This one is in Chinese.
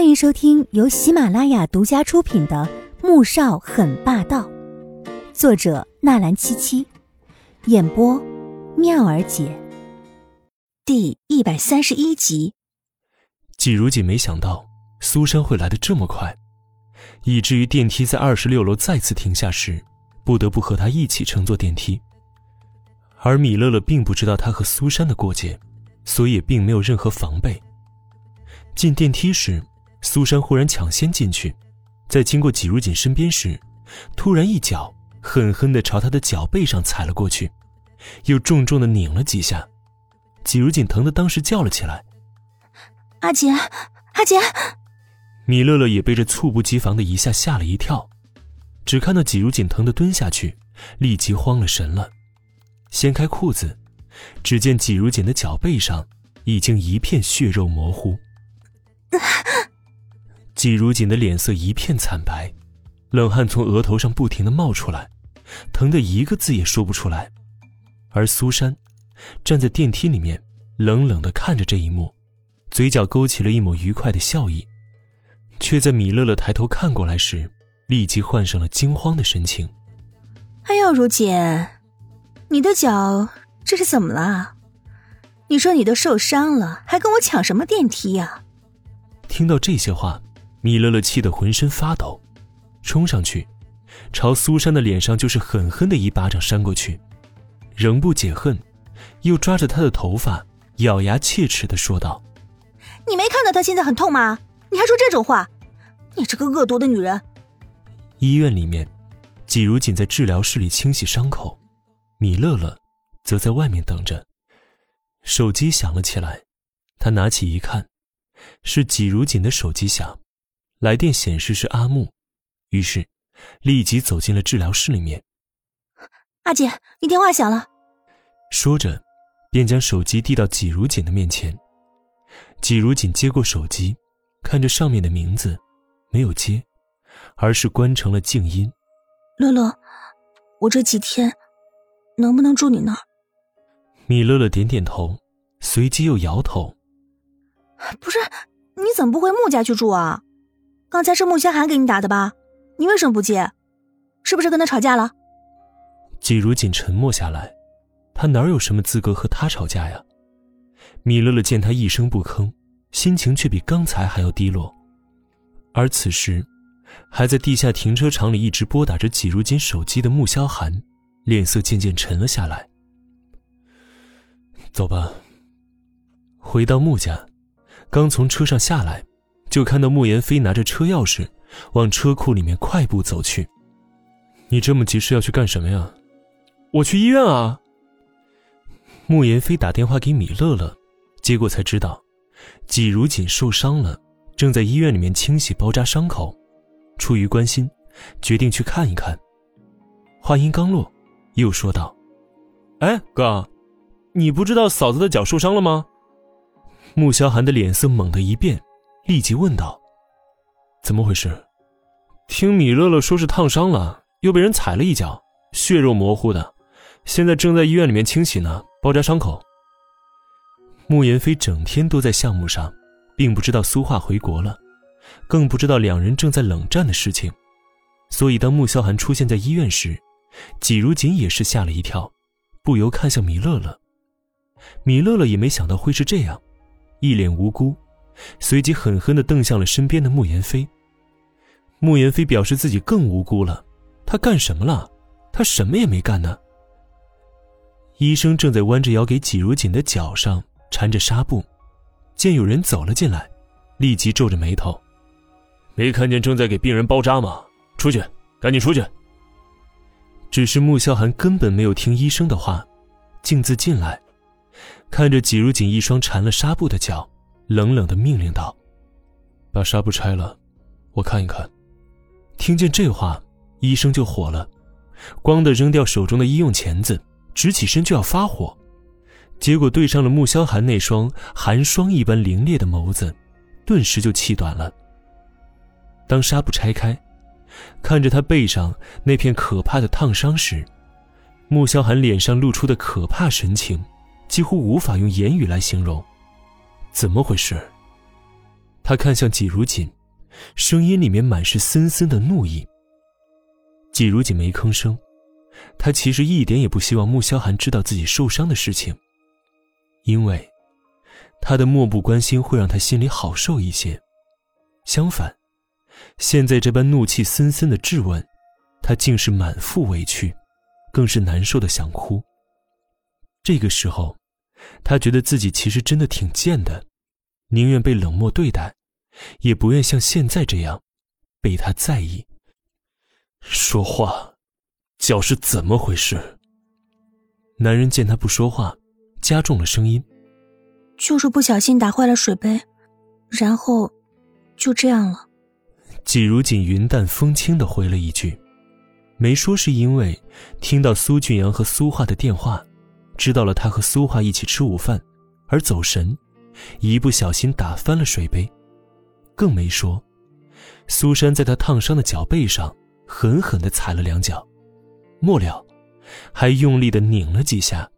欢迎收听由喜马拉雅独家出品的《穆少很霸道》，作者纳兰七七，演播妙儿姐，第一百三十一集。季如锦没想到苏珊会来的这么快，以至于电梯在二十六楼再次停下时，不得不和他一起乘坐电梯。而米乐乐并不知道他和苏珊的过节，所以也并没有任何防备。进电梯时。苏珊忽然抢先进去，在经过纪如锦身边时，突然一脚狠狠地朝他的脚背上踩了过去，又重重地拧了几下。纪如锦疼得当时叫了起来：“阿杰，阿杰！”米乐乐也被这猝不及防的一下吓了一跳，只看到纪如锦疼得蹲下去，立即慌了神了，掀开裤子，只见纪如锦的脚背上已经一片血肉模糊。季如锦的脸色一片惨白，冷汗从额头上不停的冒出来，疼得一个字也说不出来。而苏珊站在电梯里面，冷冷的看着这一幕，嘴角勾起了一抹愉快的笑意，却在米乐乐抬头看过来时，立即换上了惊慌的神情。哎呦，如锦，你的脚这是怎么了？你说你都受伤了，还跟我抢什么电梯呀？听到这些话。米乐乐气得浑身发抖，冲上去，朝苏珊的脸上就是狠狠的一巴掌扇过去，仍不解恨，又抓着她的头发，咬牙切齿的说道：“你没看到她现在很痛吗？你还说这种话，你这个恶毒的女人！”医院里面，季如锦在治疗室里清洗伤口，米乐乐则在外面等着。手机响了起来，他拿起一看，是季如锦的手机响。来电显示是阿木，于是立即走进了治疗室里面。阿姐，你电话响了。说着，便将手机递到季如锦的面前。季如锦接过手机，看着上面的名字，没有接，而是关成了静音。乐乐，我这几天能不能住你那儿？米乐乐点点头，随即又摇头。不是，你怎么不回穆家去住啊？刚才是穆萧寒给你打的吧？你为什么不接？是不是跟他吵架了？季如锦沉默下来，他哪有什么资格和他吵架呀？米乐乐见他一声不吭，心情却比刚才还要低落。而此时，还在地下停车场里一直拨打着季如锦手机的穆萧寒，脸色渐渐沉了下来。走吧。回到穆家，刚从车上下来。就看到莫言飞拿着车钥匙，往车库里面快步走去。你这么急是要去干什么呀？我去医院啊。莫言飞打电话给米乐乐，结果才知道，季如锦受伤了，正在医院里面清洗包扎伤口。出于关心，决定去看一看。话音刚落，又说道：“哎，哥，你不知道嫂子的脚受伤了吗？”穆萧寒的脸色猛地一变。立即问道：“怎么回事？听米乐乐说是烫伤了，又被人踩了一脚，血肉模糊的，现在正在医院里面清洗呢，包扎伤口。”穆言飞整天都在项目上，并不知道苏画回国了，更不知道两人正在冷战的事情，所以当穆萧寒出现在医院时，季如锦也是吓了一跳，不由看向米乐乐。米乐乐也没想到会是这样，一脸无辜。随即狠狠地瞪向了身边的穆言飞。穆言飞表示自己更无辜了，他干什么了？他什么也没干呢。医生正在弯着腰给纪如锦的脚上缠着纱布，见有人走了进来，立即皱着眉头：“没看见正在给病人包扎吗？出去，赶紧出去！”只是穆萧寒根本没有听医生的话，径自进来，看着纪如锦一双缠了纱布的脚。冷冷的命令道：“把纱布拆了，我看一看。”听见这话，医生就火了，咣的扔掉手中的医用钳子，直起身就要发火，结果对上了穆萧寒那双寒霜一般凌冽的眸子，顿时就气短了。当纱布拆开，看着他背上那片可怕的烫伤时，穆萧寒脸上露出的可怕神情，几乎无法用言语来形容。怎么回事？他看向季如锦，声音里面满是森森的怒意。季如锦没吭声，他其实一点也不希望穆萧寒知道自己受伤的事情，因为他的漠不关心会让他心里好受一些。相反，现在这般怒气森森的质问，他竟是满腹委屈，更是难受的想哭。这个时候，他觉得自己其实真的挺贱的，宁愿被冷漠对待，也不愿像现在这样被他在意。说话，脚是怎么回事？男人见他不说话，加重了声音：“就是不小心打坏了水杯，然后就这样了。”季如锦云淡风轻的回了一句，没说是因为听到苏俊阳和苏画的电话，知道了他和苏画一起吃午饭，而走神，一不小心打翻了水杯，更没说苏珊在他烫伤的脚背上。狠狠地踩了两脚，末了，还用力地拧了几下，